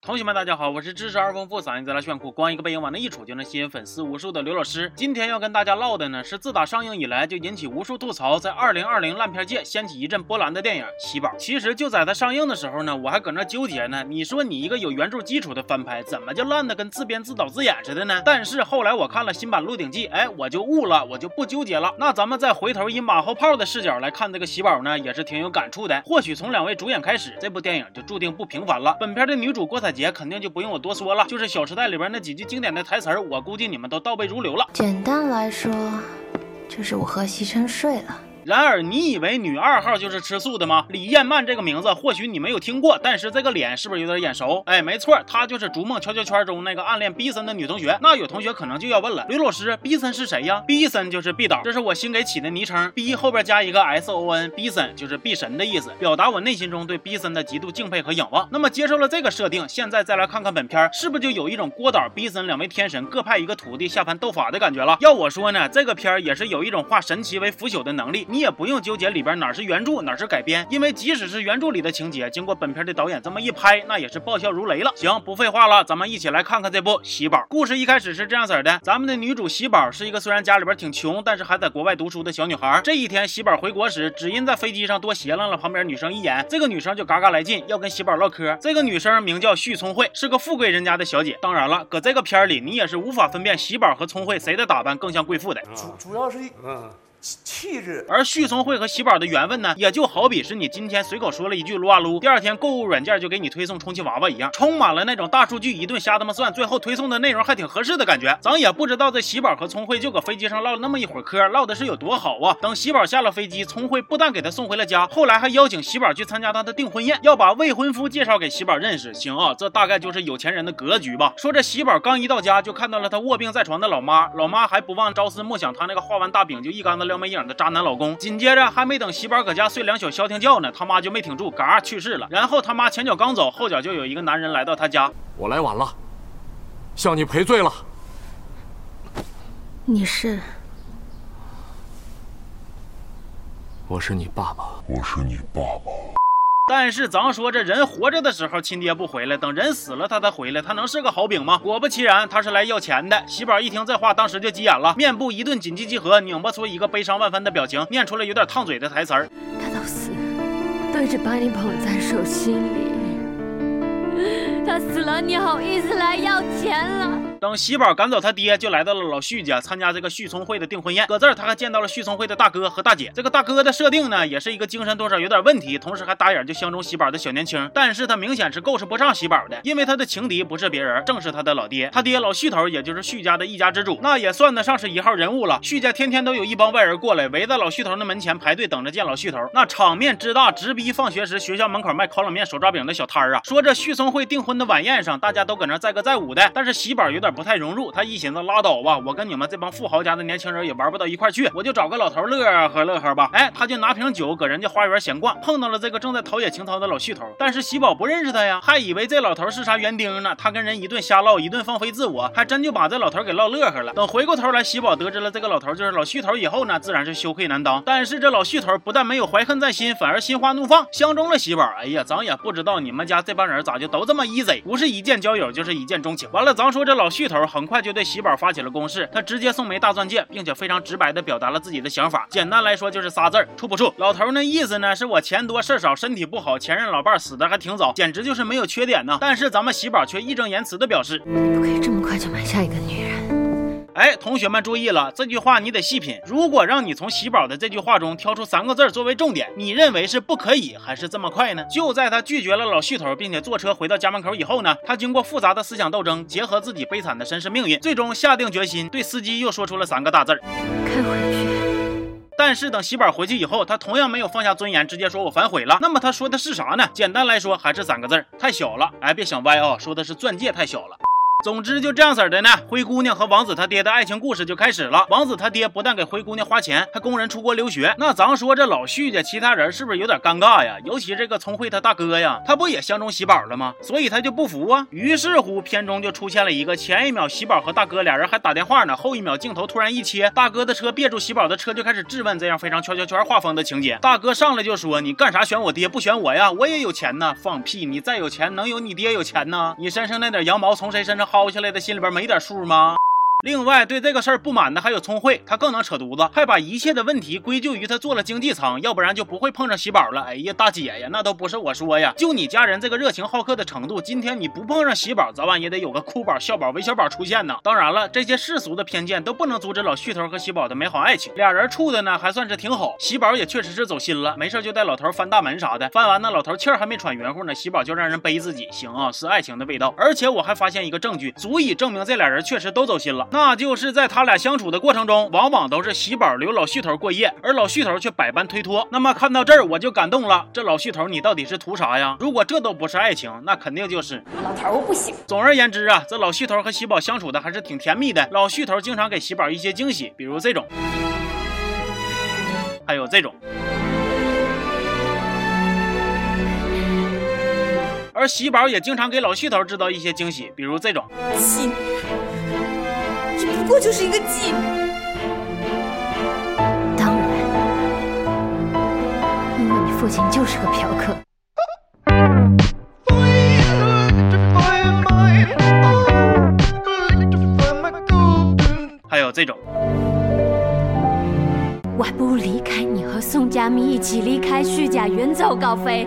同学们，大家好，我是知识二丰富、嗓音贼拉炫酷、光一个背影往那一杵就能吸引粉丝无数的刘老师。今天要跟大家唠的呢，是自打上映以来就引起无数吐槽，在二零二零烂片界掀起一阵波澜的电影《喜宝》。其实就在它上映的时候呢，我还搁那纠结呢。你说你一个有原著基础的翻拍，怎么就烂的跟自编自导自演似的呢？但是后来我看了新版《鹿鼎记》，哎，我就悟了，我就不纠结了。那咱们再回头以马后炮的视角来看这个《喜宝》呢，也是挺有感触的。或许从两位主演开始，这部电影就注定不平凡了。本片的女主郭采洁姐肯定就不用。我多说了，就是《小时代》里边那几句经典的台词，我估计你们都倒背如流了。简单来说，就是我和席琛睡了。然而，你以为女二号就是吃素的吗？李艳曼这个名字或许你没有听过，但是这个脸是不是有点眼熟？哎，没错，她就是《逐梦悄悄圈》中那个暗恋毕森的女同学。那有同学可能就要问了，刘老师，毕森是谁呀？毕森就是毕导，这是我新给起的昵称。毕后边加一个 S O N，毕森就是毕神的意思，表达我内心中对毕森的极度敬佩和仰望。那么接受了这个设定，现在再来看看本片，是不是就有一种郭导、毕森两位天神各派一个徒弟下凡斗法的感觉了？要我说呢，这个片儿也是有一种化神奇为腐朽的能力，你也不用纠结。里边哪是原著哪是改编？因为即使是原著里的情节，经过本片的导演这么一拍，那也是爆笑如雷了。行，不废话了，咱们一起来看看这部《喜宝》故事。一开始是这样子的：咱们的女主喜宝是一个虽然家里边挺穷，但是还在国外读书的小女孩。这一天，喜宝回国时，只因在飞机上多斜楞了旁边女生一眼，这个女生就嘎嘎来劲，要跟喜宝唠嗑。这个女生名叫旭聪慧，是个富贵人家的小姐。当然了，搁这个片里，你也是无法分辨喜宝和聪慧谁的打扮更像贵妇的。主主要是嗯。气质，而旭聪慧和喜宝的缘分呢，也就好比是你今天随口说了一句撸啊撸，第二天购物软件就给你推送充气娃娃一样，充满了那种大数据一顿瞎他妈算，最后推送的内容还挺合适的感觉。咱也不知道这喜宝和聪慧就搁飞机上唠了那么一会儿嗑，唠的是有多好啊！等喜宝下了飞机，聪慧不但给他送回了家，后来还邀请喜宝去参加他的订婚宴，要把未婚夫介绍给喜宝认识。行啊，这大概就是有钱人的格局吧。说这喜宝刚一到家，就看到了他卧病在床的老妈，老妈还不忘朝思暮想他那个画完大饼就一竿子撩没影的渣男老。公紧接着还没等喜宝搁家睡两宿消停觉呢，他妈就没挺住，嘎去世了。然后他妈前脚刚走，后脚就有一个男人来到他家。我来晚了，向你赔罪了。你是？我是你爸爸。我是你爸爸。但是咱说这人活着的时候亲爹不回来，等人死了他才回来，他能是个好饼吗？果不其然，他是来要钱的。喜宝一听这话，当时就急眼了，面部一顿紧急集合，拧巴出一个悲伤万分的表情，念出了有点烫嘴的台词儿：他到死，对着把你捧在手心里。他死了，你好意思来要钱了？等喜宝赶走他爹，就来到了老旭家参加这个旭聪慧的订婚宴。搁这儿，他还见到了旭聪慧的大哥和大姐。这个大哥的设定呢，也是一个精神多少有点问题，同时还打眼就相中喜宝的小年轻。但是他明显是够使不上喜宝的，因为他的情敌不是别人，正是他的老爹。他爹老旭头，也就是旭家的一家之主，那也算得上是一号人物了。旭家天天都有一帮外人过来，围在老旭头的门前排队等着见老旭头，那场面之大，直逼放学时学校门口卖烤冷面、手抓饼的小摊儿啊。说这旭聪慧订婚的晚宴上，大家都搁那载歌载舞的，但是喜宝有点不太融入，他。一寻思拉倒吧，我跟你们这帮富豪家的年轻人也玩不到一块去，我就找个老头乐呵乐呵吧。哎，他就拿瓶酒搁人家花园闲逛，碰到了这个正在陶冶情操的老旭头。但是喜宝不认识他呀，还以为这老头是啥园丁呢。他跟人一顿瞎唠，一顿放飞自我，还真就把这老头给唠乐呵了。等回过头来，喜宝得知了这个老头就是老旭头以后呢，自然是羞愧难当。但是这老旭头不但没有怀恨在心，反而心花怒放，相中了喜宝。哎呀，咱也不知道你们家这帮人咋就都这么 easy，不是一见交友就是一见钟情。完了，咱说这老巨头很快就对喜宝发起了。攻势，他直接送枚大钻戒，并且非常直白的表达了自己的想法。简单来说就是仨字儿：处不处。老头那意思呢，是我钱多事少，身体不好，前任老伴死的还挺早，简直就是没有缺点呢。但是咱们喜宝却义正言辞的表示，不可以这么快就买下一个女人。哎，同学们注意了，这句话你得细品。如果让你从喜宝的这句话中挑出三个字作为重点，你认为是不可以还是这么快呢？就在他拒绝了老旭头，并且坐车回到家门口以后呢，他经过复杂的思想斗争，结合自己悲惨的身世命运，最终下定决心对司机又说出了三个大字儿：开回去。但是等喜宝回去以后，他同样没有放下尊严，直接说我反悔了。那么他说的是啥呢？简单来说，还是三个字儿：太小了。哎，别想歪啊，说的是钻戒太小了。总之就这样式的呢，灰姑娘和王子他爹的爱情故事就开始了。王子他爹不但给灰姑娘花钱，还供人出国留学。那咱说这老徐家其他人是不是有点尴尬呀？尤其这个聪慧他大哥呀，他不也相中喜宝了吗？所以他就不服啊。于是乎，片中就出现了一个前一秒喜宝和大哥俩人还打电话呢，后一秒镜头突然一切，大哥的车别住喜宝的车就开始质问，这样非常圈圈圈画风的情节。大哥上来就说：“你干啥选我爹不选我呀？我也有钱呢！放屁！你再有钱能有你爹有钱呢？你身上那点羊毛从谁身上薅下来的？心里边。”没点数吗？另外，对这个事儿不满的还有聪慧，他更能扯犊子，还把一切的问题归咎于他做了经济舱，要不然就不会碰上喜宝了。哎呀，大姐呀，那都不是我说呀，就你家人这个热情好客的程度，今天你不碰上喜宝，早晚也得有个哭宝、笑宝、韦小宝出现呢。当然了，这些世俗的偏见都不能阻止老旭头和喜宝的美好爱情，俩人处的呢还算是挺好。喜宝也确实是走心了，没事就带老头翻大门啥的，翻完那老头气儿还没喘匀乎呢，喜宝就让人背自己，行啊，是爱情的味道。而且我还发现一个证据，足以证明这俩人确实都走心了，那就是在。他俩相处的过程中，往往都是喜宝留老旭头过夜，而老旭头却百般推脱。那么看到这儿，我就感动了。这老旭头，你到底是图啥呀？如果这都不是爱情，那肯定就是老头我不行。总而言之啊，这老旭头和喜宝相处的还是挺甜蜜的。老旭头经常给喜宝一些惊喜，比如这种，还有这种。而喜宝也经常给老旭头制造一些惊喜，比如这种。不过就是一个妓女，当然，因为你父亲就是个嫖客。还有这种，我还不如离开你，和宋佳明一起离开虚假，远走高飞。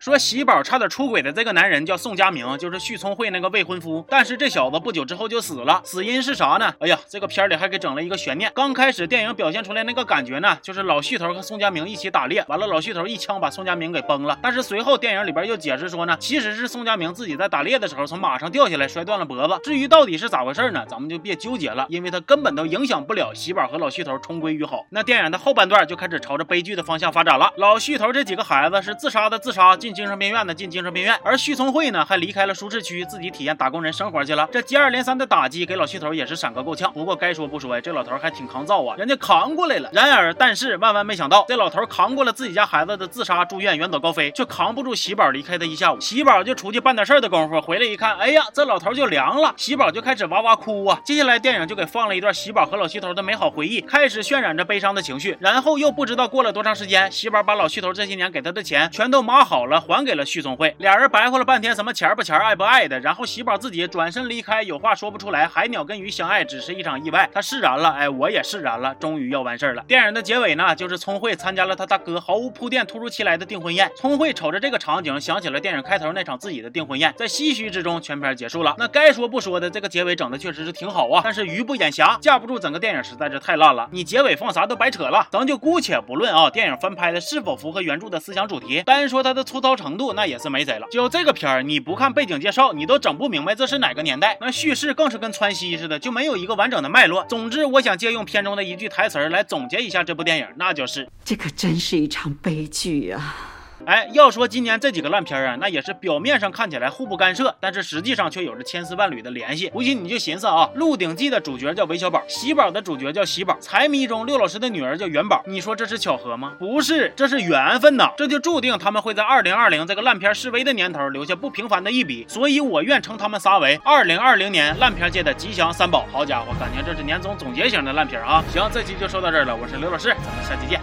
说喜宝差点出轨的这个男人叫宋佳明，就是许聪慧那个未婚夫。但是这小子不久之后就死了，死因是啥呢？哎呀，这个片里还给整了一个悬念。刚开始电影表现出来那个感觉呢，就是老旭头和宋佳明一起打猎，完了老旭头一枪把宋佳明给崩了。但是随后电影里边又解释说呢，其实是宋佳明自己在打猎的时候从马上掉下来摔断了脖子。至于到底是咋回事呢？咱们就别纠结了，因为他根本都影响不了喜宝和老旭头重归于好。那电影的后半段就开始朝着悲剧的方向发展了。老旭头这几个孩子是自杀的自杀进。精神病院的进精神病院，而徐聪慧呢，还离开了舒适区，自己体验打工人生活去了。这接二连三的打击给老徐头也是闪个够呛。不过该说不说呀，这老头还挺抗造啊，人家扛过来了。然而，但是万万没想到，这老头扛过了自己家孩子的自杀、住院、远走高飞，却扛不住喜宝离开的一下午。喜宝就出去办点事儿的功夫，回来一看，哎呀，这老头就凉了。喜宝就开始哇哇哭啊。接下来电影就给放了一段喜宝和老徐头的美好回忆，开始渲染着悲伤的情绪。然后又不知道过了多长时间，喜宝把老徐头这些年给他的钱全都码好了，还给了徐聪慧。俩人白活了半天，什么钱不钱，爱不爱的。然后喜宝自己转身离开，有话说不出来。海鸟跟鱼相爱只是一场意外，他释然了，哎，我也释然了，终于要完事儿了。电影的结尾呢，就是聪慧参加了他大哥毫无铺垫、突如其来的订婚宴。聪慧瞅着这个场景，想起了电影开头那场自己的订婚宴，在唏嘘之中，全片结束了。那该说不说的，这个结尾整的确实是挺好啊。但是鱼不眼瞎，架不住整个电影实在是太烂了。你结尾放啥都白扯了。咱就姑且不论啊，电影翻拍的是否符合原著的思想主题，单说它的粗糙程度，那也是没谁了。就这个片儿，你不看背景介绍，你都整不明白这是哪个年代。那叙事更是跟川西似的，就没有一个完整的脉络。总之，我想借用片中的一句台词来总结一下这部电影，那就是：这可真是一场悲剧啊。哎，要说今年这几个烂片啊，那也是表面上看起来互不干涉，但是实际上却有着千丝万缕的联系。不信你就寻思啊，《鹿鼎记》的主角叫韦小宝，喜宝的主角叫喜宝，财迷中六老师的女儿叫元宝。你说这是巧合吗？不是，这是缘分呐！这就注定他们会在二零二零这个烂片示威的年头留下不平凡的一笔。所以我愿称他们仨为二零二零年烂片界的吉祥三宝。好家伙，感情这是年终总结型的烂片啊！行，这期就说到这儿了，我是刘老师，咱们下期见。